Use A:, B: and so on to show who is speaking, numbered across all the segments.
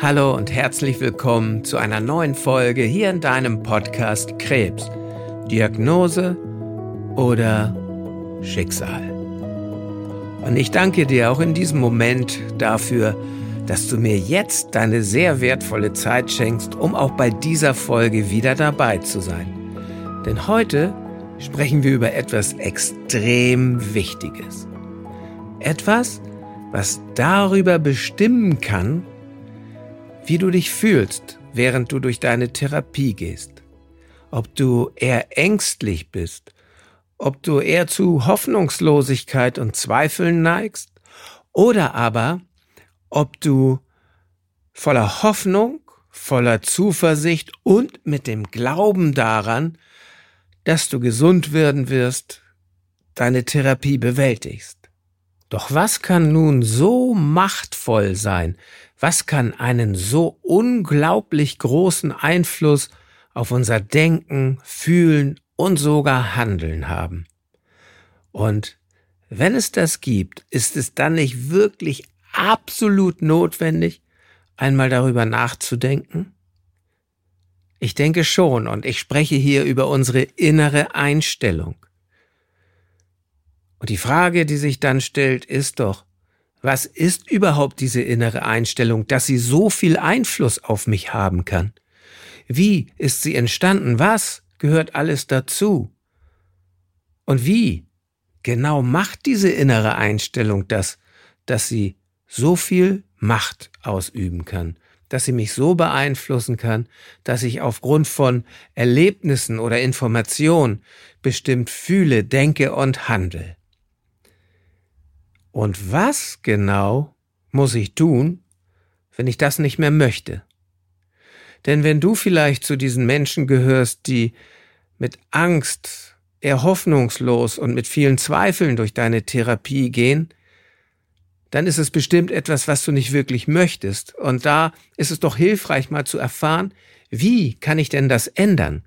A: Hallo und herzlich willkommen zu einer neuen Folge hier in deinem Podcast Krebs. Diagnose oder Schicksal. Und ich danke dir auch in diesem Moment dafür, dass du mir jetzt deine sehr wertvolle Zeit schenkst, um auch bei dieser Folge wieder dabei zu sein. Denn heute sprechen wir über etwas extrem Wichtiges. Etwas, was darüber bestimmen kann, wie du dich fühlst, während du durch deine Therapie gehst. Ob du eher ängstlich bist, ob du eher zu Hoffnungslosigkeit und Zweifeln neigst, oder aber ob du voller Hoffnung, voller Zuversicht und mit dem Glauben daran, dass du gesund werden wirst, deine Therapie bewältigst. Doch was kann nun so machtvoll sein? Was kann einen so unglaublich großen Einfluss auf unser Denken, Fühlen und sogar Handeln haben? Und wenn es das gibt, ist es dann nicht wirklich absolut notwendig, einmal darüber nachzudenken? Ich denke schon, und ich spreche hier über unsere innere Einstellung. Und die Frage, die sich dann stellt, ist doch, was ist überhaupt diese innere Einstellung, dass sie so viel Einfluss auf mich haben kann? Wie ist sie entstanden? Was gehört alles dazu? Und wie genau macht diese innere Einstellung das, dass sie so viel Macht ausüben kann, dass sie mich so beeinflussen kann, dass ich aufgrund von Erlebnissen oder Informationen bestimmt fühle, denke und handle. Und was genau muss ich tun, wenn ich das nicht mehr möchte? Denn wenn du vielleicht zu diesen Menschen gehörst, die mit Angst, eher hoffnungslos und mit vielen Zweifeln durch deine Therapie gehen, dann ist es bestimmt etwas, was du nicht wirklich möchtest. Und da ist es doch hilfreich, mal zu erfahren, wie kann ich denn das ändern?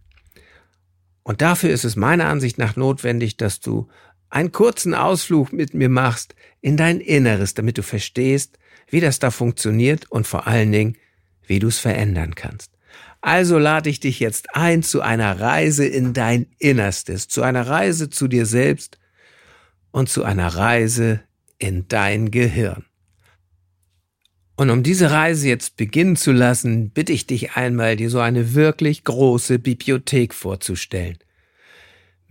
A: Und dafür ist es meiner Ansicht nach notwendig, dass du einen kurzen Ausflug mit mir machst in dein Inneres, damit du verstehst, wie das da funktioniert und vor allen Dingen, wie du es verändern kannst. Also lade ich dich jetzt ein zu einer Reise in dein Innerstes, zu einer Reise zu dir selbst und zu einer Reise in dein Gehirn. Und um diese Reise jetzt beginnen zu lassen, bitte ich dich einmal, dir so eine wirklich große Bibliothek vorzustellen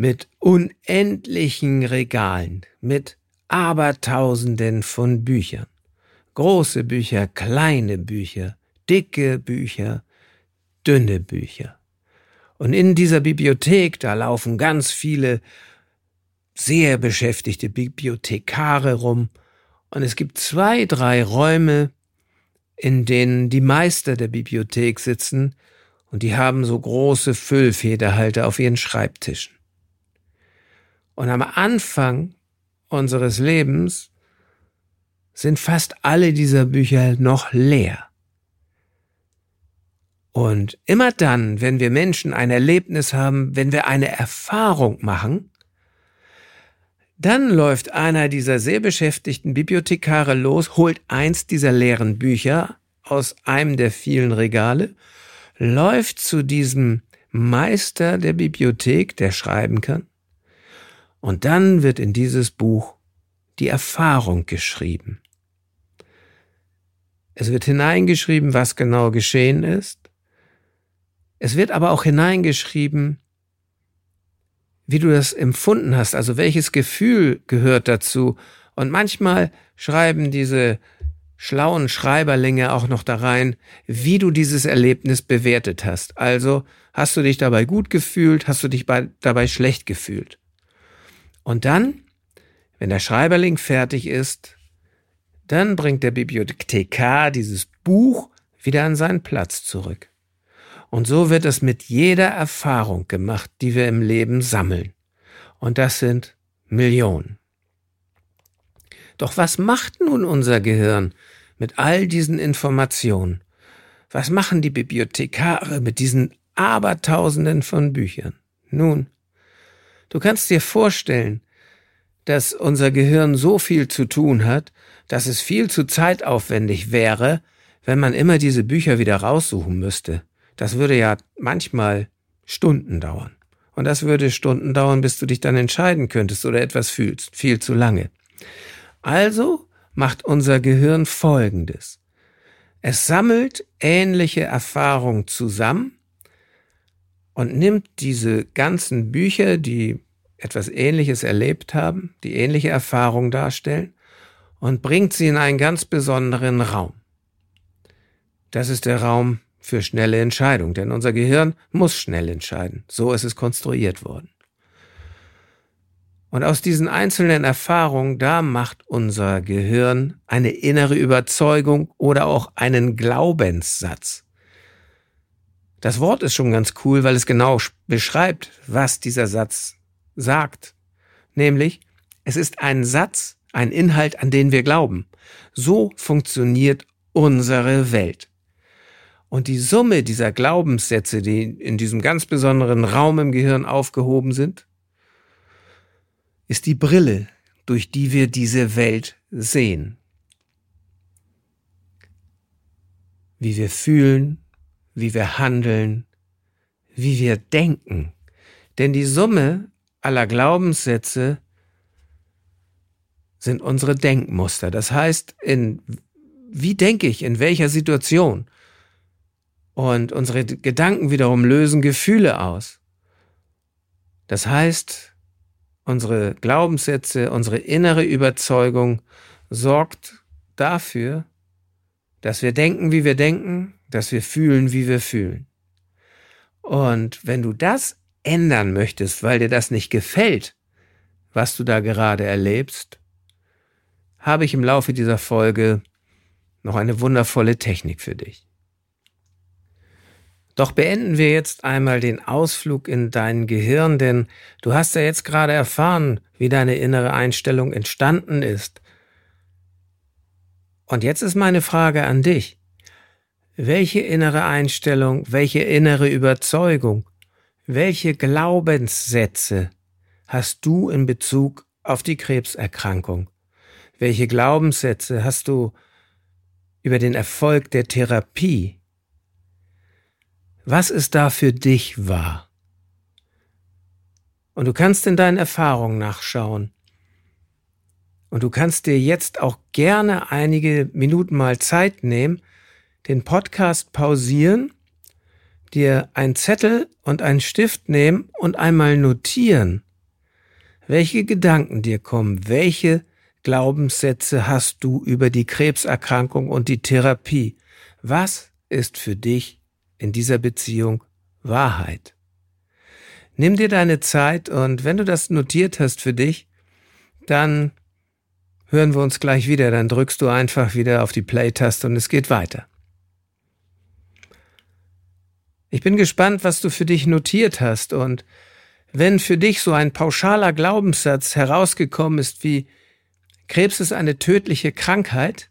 A: mit unendlichen Regalen, mit Abertausenden von Büchern. Große Bücher, kleine Bücher, dicke Bücher, dünne Bücher. Und in dieser Bibliothek, da laufen ganz viele sehr beschäftigte Bibliothekare rum, und es gibt zwei, drei Räume, in denen die Meister der Bibliothek sitzen, und die haben so große Füllfederhalter auf ihren Schreibtischen. Und am Anfang unseres Lebens sind fast alle dieser Bücher noch leer. Und immer dann, wenn wir Menschen ein Erlebnis haben, wenn wir eine Erfahrung machen, dann läuft einer dieser sehr beschäftigten Bibliothekare los, holt eins dieser leeren Bücher aus einem der vielen Regale, läuft zu diesem Meister der Bibliothek, der schreiben kann, und dann wird in dieses Buch die Erfahrung geschrieben. Es wird hineingeschrieben, was genau geschehen ist. Es wird aber auch hineingeschrieben, wie du das empfunden hast, also welches Gefühl gehört dazu. Und manchmal schreiben diese schlauen Schreiberlinge auch noch da rein, wie du dieses Erlebnis bewertet hast. Also hast du dich dabei gut gefühlt, hast du dich dabei schlecht gefühlt. Und dann, wenn der Schreiberling fertig ist, dann bringt der Bibliothekar dieses Buch wieder an seinen Platz zurück. Und so wird es mit jeder Erfahrung gemacht, die wir im Leben sammeln. Und das sind Millionen. Doch was macht nun unser Gehirn mit all diesen Informationen? Was machen die Bibliothekare mit diesen Abertausenden von Büchern? Nun, Du kannst dir vorstellen, dass unser Gehirn so viel zu tun hat, dass es viel zu zeitaufwendig wäre, wenn man immer diese Bücher wieder raussuchen müsste. Das würde ja manchmal Stunden dauern. Und das würde Stunden dauern, bis du dich dann entscheiden könntest oder etwas fühlst. Viel zu lange. Also macht unser Gehirn Folgendes. Es sammelt ähnliche Erfahrungen zusammen und nimmt diese ganzen Bücher, die etwas Ähnliches erlebt haben, die ähnliche Erfahrungen darstellen, und bringt sie in einen ganz besonderen Raum. Das ist der Raum für schnelle Entscheidung, denn unser Gehirn muss schnell entscheiden. So ist es konstruiert worden. Und aus diesen einzelnen Erfahrungen, da macht unser Gehirn eine innere Überzeugung oder auch einen Glaubenssatz. Das Wort ist schon ganz cool, weil es genau beschreibt, was dieser Satz sagt. Nämlich, es ist ein Satz, ein Inhalt, an den wir glauben. So funktioniert unsere Welt. Und die Summe dieser Glaubenssätze, die in diesem ganz besonderen Raum im Gehirn aufgehoben sind, ist die Brille, durch die wir diese Welt sehen. Wie wir fühlen, wie wir handeln, wie wir denken. Denn die Summe aller Glaubenssätze sind unsere Denkmuster. Das heißt, in, wie denke ich, in welcher Situation? Und unsere Gedanken wiederum lösen Gefühle aus. Das heißt, unsere Glaubenssätze, unsere innere Überzeugung sorgt dafür, dass wir denken, wie wir denken, dass wir fühlen, wie wir fühlen. Und wenn du das ändern möchtest, weil dir das nicht gefällt, was du da gerade erlebst, habe ich im Laufe dieser Folge noch eine wundervolle Technik für dich. Doch beenden wir jetzt einmal den Ausflug in dein Gehirn, denn du hast ja jetzt gerade erfahren, wie deine innere Einstellung entstanden ist. Und jetzt ist meine Frage an dich. Welche innere Einstellung, welche innere Überzeugung, welche Glaubenssätze hast du in Bezug auf die Krebserkrankung? Welche Glaubenssätze hast du über den Erfolg der Therapie? Was ist da für dich wahr? Und du kannst in deinen Erfahrungen nachschauen. Und du kannst dir jetzt auch gerne einige Minuten mal Zeit nehmen, den Podcast pausieren, dir einen Zettel und einen Stift nehmen und einmal notieren, welche Gedanken dir kommen, welche Glaubenssätze hast du über die Krebserkrankung und die Therapie. Was ist für dich in dieser Beziehung Wahrheit. Nimm dir deine Zeit und wenn du das notiert hast für dich, dann hören wir uns gleich wieder, dann drückst du einfach wieder auf die Play-Taste und es geht weiter. Ich bin gespannt, was du für dich notiert hast. Und wenn für dich so ein pauschaler Glaubenssatz herausgekommen ist wie Krebs ist eine tödliche Krankheit,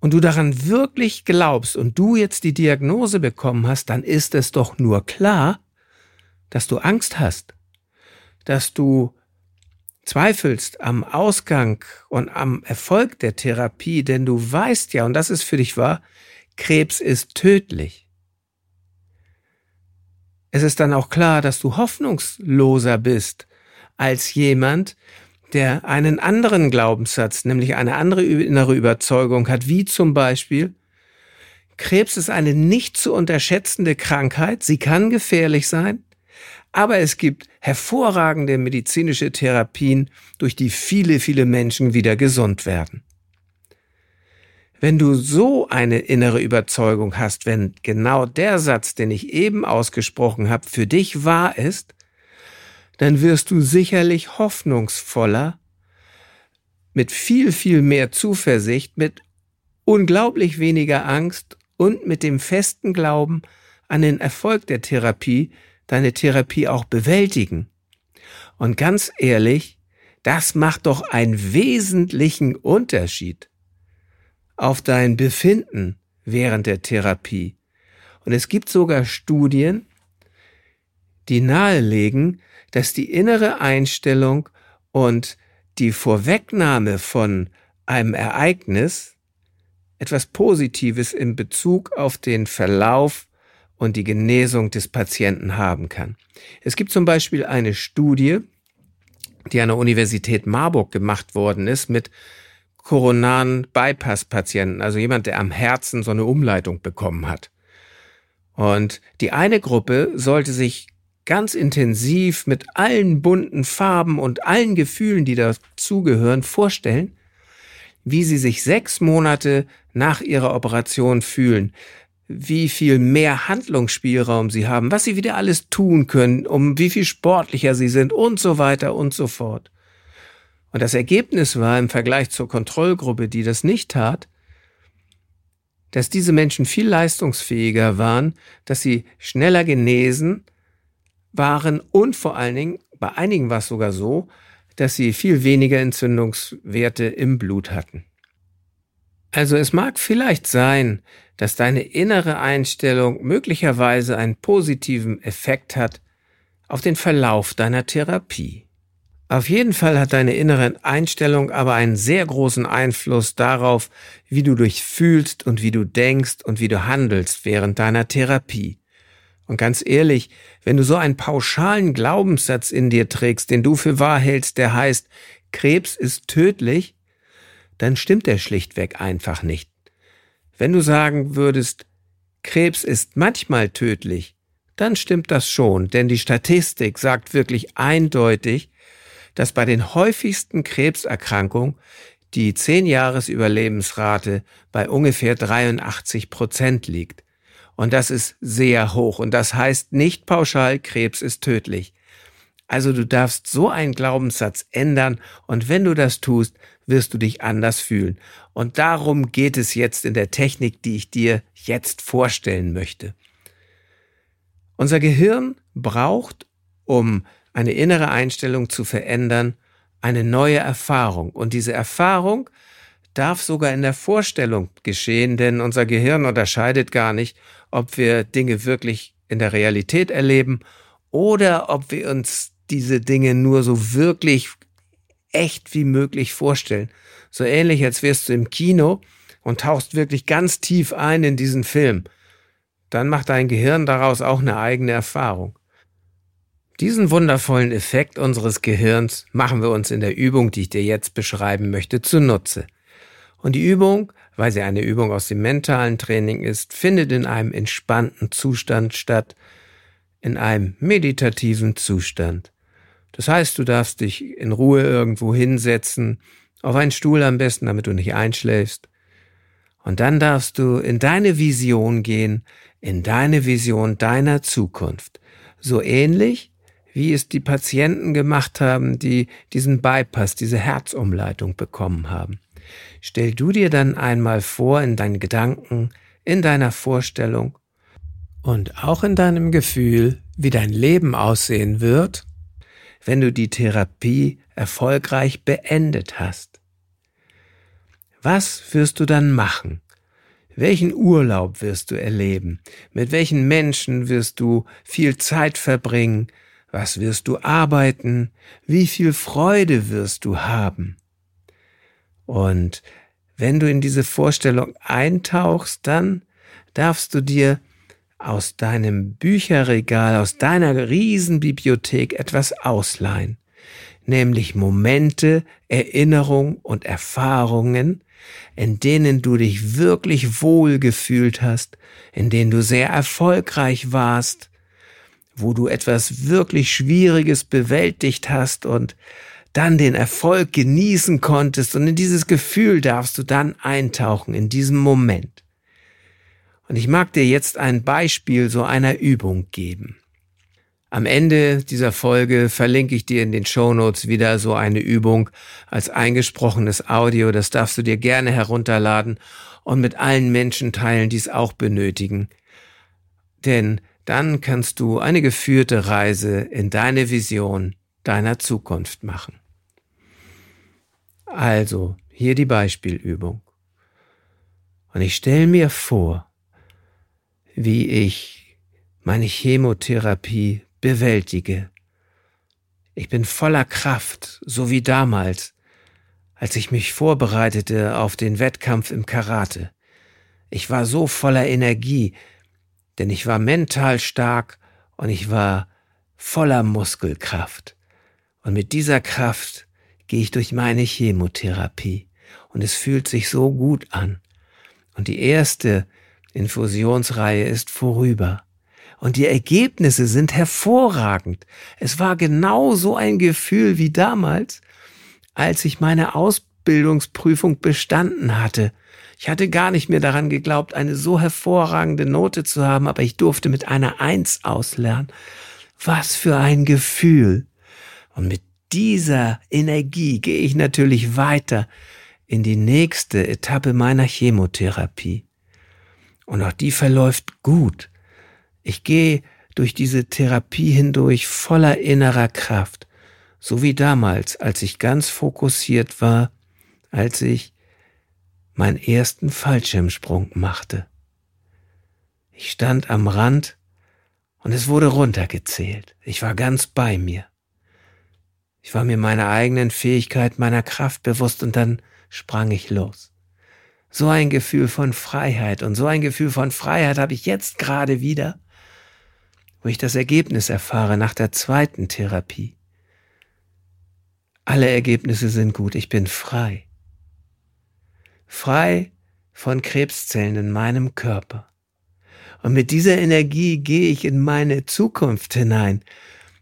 A: und du daran wirklich glaubst und du jetzt die Diagnose bekommen hast, dann ist es doch nur klar, dass du Angst hast, dass du zweifelst am Ausgang und am Erfolg der Therapie, denn du weißt ja, und das ist für dich wahr, Krebs ist tödlich. Es ist dann auch klar, dass du hoffnungsloser bist als jemand, der einen anderen Glaubenssatz, nämlich eine andere innere Überzeugung hat, wie zum Beispiel, Krebs ist eine nicht zu unterschätzende Krankheit, sie kann gefährlich sein, aber es gibt hervorragende medizinische Therapien, durch die viele, viele Menschen wieder gesund werden. Wenn du so eine innere Überzeugung hast, wenn genau der Satz, den ich eben ausgesprochen habe, für dich wahr ist, dann wirst du sicherlich hoffnungsvoller, mit viel, viel mehr Zuversicht, mit unglaublich weniger Angst und mit dem festen Glauben an den Erfolg der Therapie deine Therapie auch bewältigen. Und ganz ehrlich, das macht doch einen wesentlichen Unterschied auf dein Befinden während der Therapie. Und es gibt sogar Studien, die nahelegen, dass die innere Einstellung und die Vorwegnahme von einem Ereignis etwas Positives in Bezug auf den Verlauf und die Genesung des Patienten haben kann. Es gibt zum Beispiel eine Studie, die an der Universität Marburg gemacht worden ist mit koronaren Bypass-Patienten, also jemand, der am Herzen so eine Umleitung bekommen hat. Und die eine Gruppe sollte sich ganz intensiv mit allen bunten Farben und allen Gefühlen, die dazugehören, vorstellen, wie sie sich sechs Monate nach ihrer Operation fühlen, wie viel mehr Handlungsspielraum sie haben, was sie wieder alles tun können, um wie viel sportlicher sie sind und so weiter und so fort. Und das Ergebnis war im Vergleich zur Kontrollgruppe, die das nicht tat, dass diese Menschen viel leistungsfähiger waren, dass sie schneller genesen waren und vor allen Dingen, bei einigen war es sogar so, dass sie viel weniger Entzündungswerte im Blut hatten. Also es mag vielleicht sein, dass deine innere Einstellung möglicherweise einen positiven Effekt hat auf den Verlauf deiner Therapie. Auf jeden Fall hat deine innere Einstellung aber einen sehr großen Einfluss darauf, wie du dich fühlst und wie du denkst und wie du handelst während deiner Therapie. Und ganz ehrlich, wenn du so einen pauschalen Glaubenssatz in dir trägst, den du für wahr hältst, der heißt, Krebs ist tödlich, dann stimmt er schlichtweg einfach nicht. Wenn du sagen würdest, Krebs ist manchmal tödlich, dann stimmt das schon, denn die Statistik sagt wirklich eindeutig, dass bei den häufigsten Krebserkrankungen die 10-Jahres-Überlebensrate bei ungefähr 83 Prozent liegt. Und das ist sehr hoch. Und das heißt nicht pauschal, Krebs ist tödlich. Also du darfst so einen Glaubenssatz ändern und wenn du das tust, wirst du dich anders fühlen. Und darum geht es jetzt in der Technik, die ich dir jetzt vorstellen möchte. Unser Gehirn braucht, um eine innere Einstellung zu verändern, eine neue Erfahrung. Und diese Erfahrung darf sogar in der Vorstellung geschehen, denn unser Gehirn unterscheidet gar nicht, ob wir Dinge wirklich in der Realität erleben oder ob wir uns diese Dinge nur so wirklich echt wie möglich vorstellen. So ähnlich, als wärst du im Kino und tauchst wirklich ganz tief ein in diesen Film. Dann macht dein Gehirn daraus auch eine eigene Erfahrung. Diesen wundervollen Effekt unseres Gehirns machen wir uns in der Übung, die ich dir jetzt beschreiben möchte, zunutze. Und die Übung, weil sie eine Übung aus dem mentalen Training ist, findet in einem entspannten Zustand statt, in einem meditativen Zustand. Das heißt, du darfst dich in Ruhe irgendwo hinsetzen, auf einen Stuhl am besten, damit du nicht einschläfst. Und dann darfst du in deine Vision gehen, in deine Vision deiner Zukunft. So ähnlich, wie es die Patienten gemacht haben, die diesen Bypass, diese Herzumleitung bekommen haben. Stell du dir dann einmal vor in deinen Gedanken, in deiner Vorstellung und auch in deinem Gefühl, wie dein Leben aussehen wird, wenn du die Therapie erfolgreich beendet hast. Was wirst du dann machen? Welchen Urlaub wirst du erleben? Mit welchen Menschen wirst du viel Zeit verbringen? Was wirst du arbeiten? Wie viel Freude wirst du haben? Und wenn du in diese Vorstellung eintauchst, dann darfst du dir aus deinem Bücherregal, aus deiner Riesenbibliothek etwas ausleihen, nämlich Momente, Erinnerung und Erfahrungen, in denen du dich wirklich wohl gefühlt hast, in denen du sehr erfolgreich warst, wo du etwas wirklich Schwieriges bewältigt hast und dann den Erfolg genießen konntest und in dieses Gefühl darfst du dann eintauchen, in diesem Moment. Und ich mag dir jetzt ein Beispiel so einer Übung geben. Am Ende dieser Folge verlinke ich dir in den Show Notes wieder so eine Übung als eingesprochenes Audio. Das darfst du dir gerne herunterladen und mit allen Menschen teilen, die es auch benötigen. Denn dann kannst du eine geführte Reise in deine Vision deiner Zukunft machen. Also, hier die Beispielübung. Und ich stelle mir vor, wie ich meine Chemotherapie bewältige. Ich bin voller Kraft, so wie damals, als ich mich vorbereitete auf den Wettkampf im Karate. Ich war so voller Energie, denn ich war mental stark und ich war voller Muskelkraft. Und mit dieser Kraft gehe ich durch meine Chemotherapie. Und es fühlt sich so gut an. Und die erste Infusionsreihe ist vorüber. Und die Ergebnisse sind hervorragend. Es war genau so ein Gefühl wie damals, als ich meine Ausbildungsprüfung bestanden hatte. Ich hatte gar nicht mehr daran geglaubt, eine so hervorragende Note zu haben, aber ich durfte mit einer Eins auslernen. Was für ein Gefühl. Und mit dieser Energie gehe ich natürlich weiter in die nächste Etappe meiner Chemotherapie. Und auch die verläuft gut. Ich gehe durch diese Therapie hindurch voller innerer Kraft, so wie damals, als ich ganz fokussiert war, als ich meinen ersten Fallschirmsprung machte. Ich stand am Rand und es wurde runtergezählt. Ich war ganz bei mir. Ich war mir meiner eigenen Fähigkeit, meiner Kraft bewusst und dann sprang ich los. So ein Gefühl von Freiheit und so ein Gefühl von Freiheit habe ich jetzt gerade wieder, wo ich das Ergebnis erfahre nach der zweiten Therapie. Alle Ergebnisse sind gut, ich bin frei. Frei von Krebszellen in meinem Körper. Und mit dieser Energie gehe ich in meine Zukunft hinein.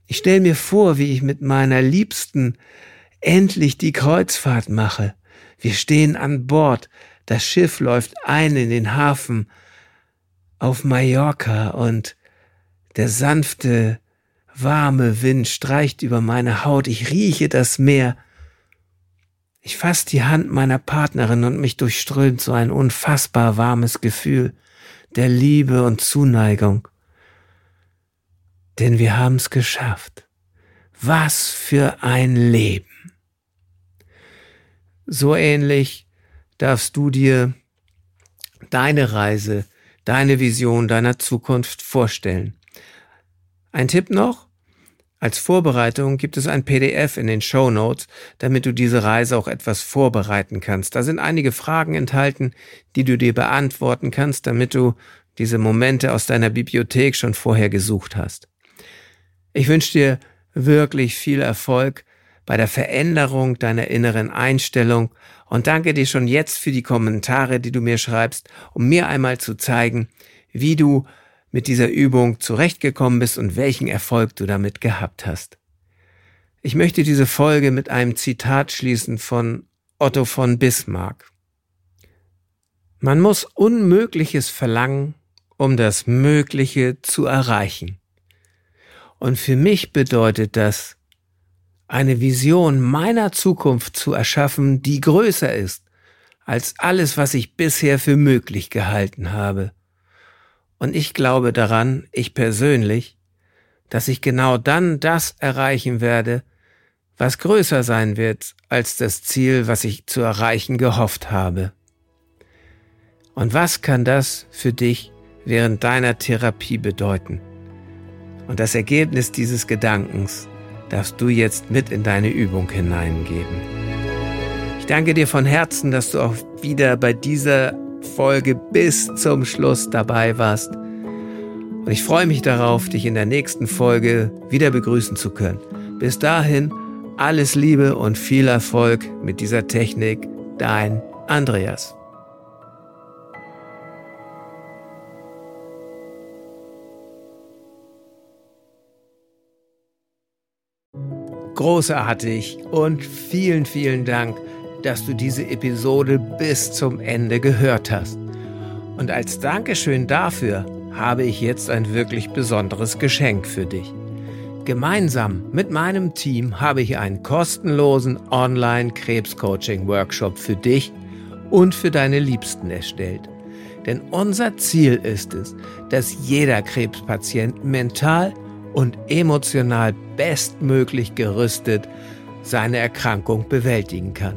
A: Ich stelle mir vor, wie ich mit meiner Liebsten endlich die Kreuzfahrt mache. Wir stehen an Bord, das Schiff läuft ein in den Hafen auf Mallorca und der sanfte, warme Wind streicht über meine Haut, ich rieche das Meer. Ich fasse die Hand meiner Partnerin und mich durchströmt so ein unfassbar warmes Gefühl der Liebe und Zuneigung. Denn wir haben's geschafft. Was für ein Leben. So ähnlich darfst du dir deine Reise, deine Vision deiner Zukunft vorstellen. Ein Tipp noch? Als Vorbereitung gibt es ein PDF in den Show Notes, damit du diese Reise auch etwas vorbereiten kannst. Da sind einige Fragen enthalten, die du dir beantworten kannst, damit du diese Momente aus deiner Bibliothek schon vorher gesucht hast. Ich wünsche dir wirklich viel Erfolg bei der Veränderung deiner inneren Einstellung und danke dir schon jetzt für die Kommentare, die du mir schreibst, um mir einmal zu zeigen, wie du mit dieser Übung zurechtgekommen bist und welchen Erfolg du damit gehabt hast. Ich möchte diese Folge mit einem Zitat schließen von Otto von Bismarck. Man muss Unmögliches verlangen, um das Mögliche zu erreichen. Und für mich bedeutet das, eine Vision meiner Zukunft zu erschaffen, die größer ist als alles, was ich bisher für möglich gehalten habe. Und ich glaube daran, ich persönlich, dass ich genau dann das erreichen werde, was größer sein wird als das Ziel, was ich zu erreichen gehofft habe. Und was kann das für dich während deiner Therapie bedeuten? Und das Ergebnis dieses Gedankens darfst du jetzt mit in deine Übung hineingeben. Ich danke dir von Herzen, dass du auch wieder bei dieser Folge bis zum Schluss dabei warst. Und ich freue mich darauf, dich in der nächsten Folge wieder begrüßen zu können. Bis dahin, alles Liebe und viel Erfolg mit dieser Technik. Dein Andreas. Großartig und vielen, vielen Dank, dass du diese Episode bis zum Ende gehört hast. Und als Dankeschön dafür habe ich jetzt ein wirklich besonderes Geschenk für dich. Gemeinsam mit meinem Team habe ich einen kostenlosen Online-Krebscoaching-Workshop für dich und für deine Liebsten erstellt. Denn unser Ziel ist es, dass jeder Krebspatient mental und emotional bestmöglich gerüstet seine Erkrankung bewältigen kann.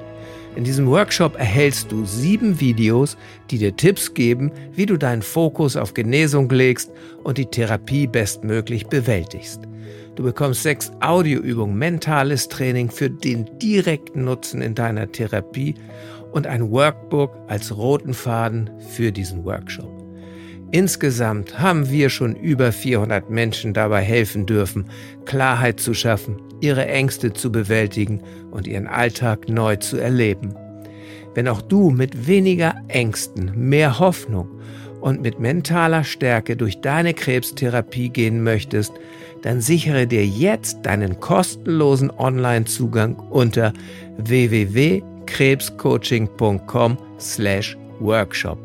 A: In diesem Workshop erhältst du sieben Videos, die dir Tipps geben, wie du deinen Fokus auf Genesung legst und die Therapie bestmöglich bewältigst. Du bekommst sechs Audioübungen, mentales Training für den direkten Nutzen in deiner Therapie und ein Workbook als roten Faden für diesen Workshop. Insgesamt haben wir schon über 400 Menschen dabei helfen dürfen, Klarheit zu schaffen, ihre Ängste zu bewältigen und ihren Alltag neu zu erleben. Wenn auch du mit weniger Ängsten, mehr Hoffnung und mit mentaler Stärke durch deine Krebstherapie gehen möchtest, dann sichere dir jetzt deinen kostenlosen Online-Zugang unter www.krebscoaching.com/workshop.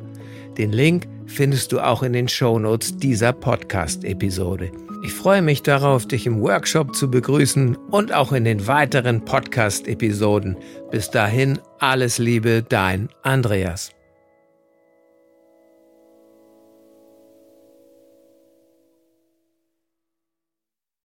A: Den Link findest du auch in den Shownotes dieser Podcast-Episode. Ich freue mich darauf, dich im Workshop zu begrüßen und auch in den weiteren Podcast-Episoden. Bis dahin alles Liebe, dein Andreas.